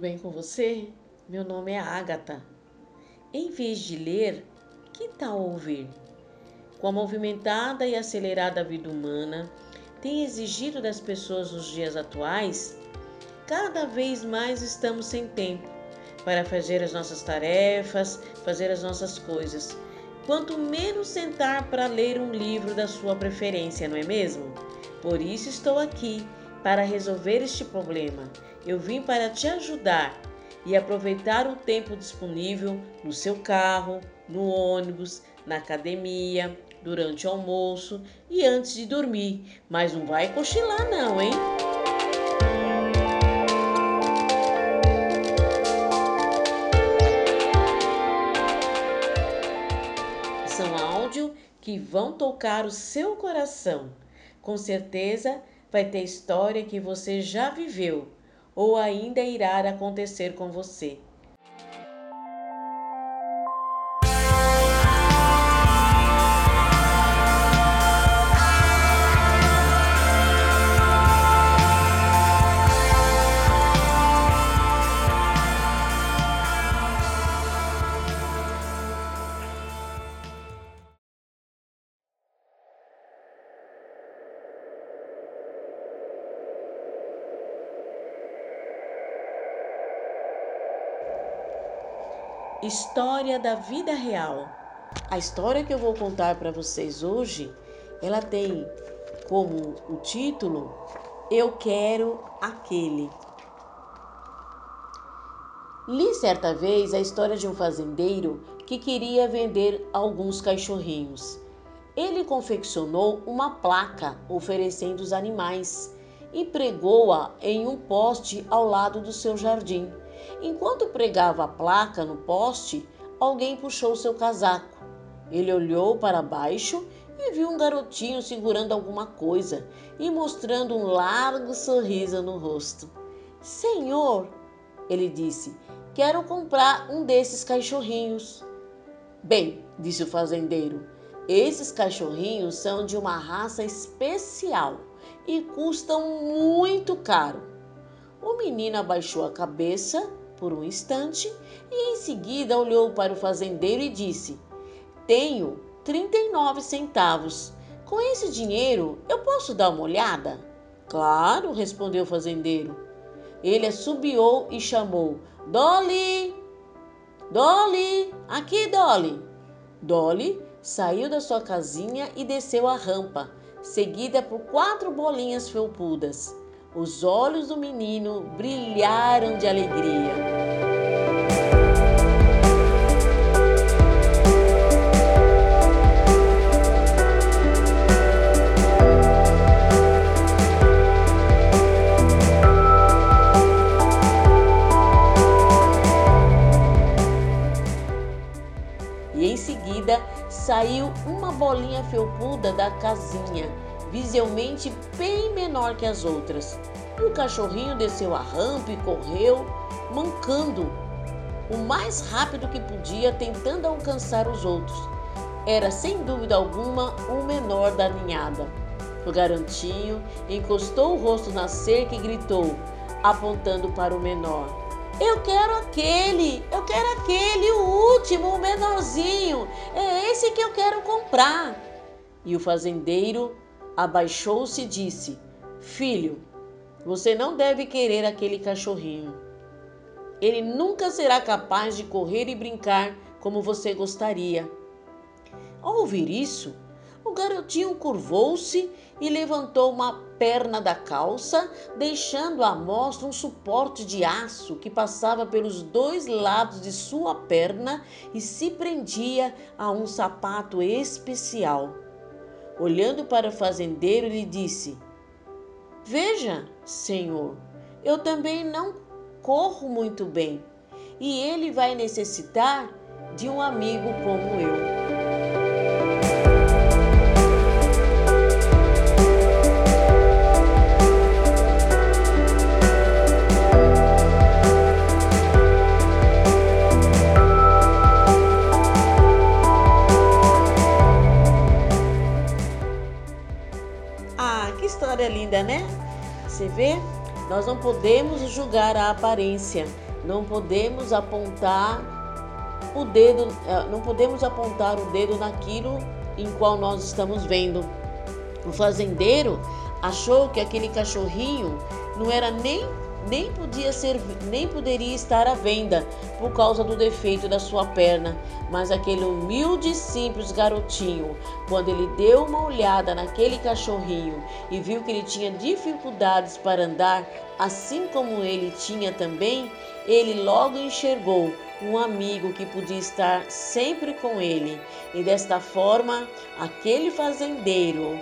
bem com você? Meu nome é Ágata. Em vez de ler, que tal ouvir? Com a movimentada e acelerada vida humana, tem exigido das pessoas nos dias atuais, cada vez mais estamos sem tempo para fazer as nossas tarefas, fazer as nossas coisas. Quanto menos sentar para ler um livro da sua preferência, não é mesmo? Por isso estou aqui para resolver este problema. Eu vim para te ajudar e aproveitar o tempo disponível no seu carro, no ônibus, na academia, durante o almoço e antes de dormir. Mas não vai cochilar não, hein? São áudio que vão tocar o seu coração. Com certeza vai ter história que você já viveu ou ainda irá acontecer com você. História da vida real. A história que eu vou contar para vocês hoje, ela tem como o título Eu quero aquele. Li certa vez a história de um fazendeiro que queria vender alguns cachorrinhos. Ele confeccionou uma placa oferecendo os animais e pregou-a em um poste ao lado do seu jardim. Enquanto pregava a placa no poste, alguém puxou seu casaco. Ele olhou para baixo e viu um garotinho segurando alguma coisa e mostrando um largo sorriso no rosto. Senhor, ele disse, quero comprar um desses cachorrinhos. Bem, disse o fazendeiro, esses cachorrinhos são de uma raça especial e custam muito caro. O menino abaixou a cabeça por um instante e em seguida olhou para o fazendeiro e disse: Tenho 39 centavos. Com esse dinheiro eu posso dar uma olhada? Claro, respondeu o fazendeiro. Ele assobiou e chamou: Dolly! Dolly! Aqui, Dolly! Dolly saiu da sua casinha e desceu a rampa, seguida por quatro bolinhas felpudas. Os olhos do menino brilharam de alegria. E em seguida saiu uma bolinha felpuda da casinha visivelmente bem menor que as outras. O cachorrinho desceu a rampa e correu, mancando o mais rápido que podia, tentando alcançar os outros. Era sem dúvida alguma o menor da ninhada. O garotinho encostou o rosto na cerca e gritou, apontando para o menor: Eu quero aquele, eu quero aquele, o último, o menorzinho. É esse que eu quero comprar. E o fazendeiro abaixou-se e disse: Filho, você não deve querer aquele cachorrinho. Ele nunca será capaz de correr e brincar como você gostaria. Ao ouvir isso, o garotinho curvou-se e levantou uma perna da calça, deixando à mostra um suporte de aço que passava pelos dois lados de sua perna e se prendia a um sapato especial. Olhando para o fazendeiro, lhe disse: Veja, senhor, eu também não corro muito bem e ele vai necessitar de um amigo como eu. Você vê? Nós não podemos julgar a aparência, Não podemos apontar o dedo, eh, não podemos apontar o dedo naquilo em qual nós estamos vendo. O fazendeiro achou que aquele cachorrinho não era nem nem podia ser nem poderia estar à venda por causa do defeito da sua perna, mas aquele humilde e simples garotinho, quando ele deu uma olhada naquele cachorrinho e viu que ele tinha dificuldades para andar, assim como ele tinha também, ele logo enxergou um amigo que podia estar sempre com ele. E desta forma, aquele fazendeiro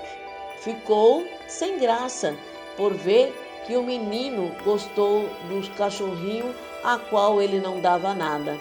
ficou sem graça por ver que o menino gostou dos cachorrinhos a qual ele não dava nada.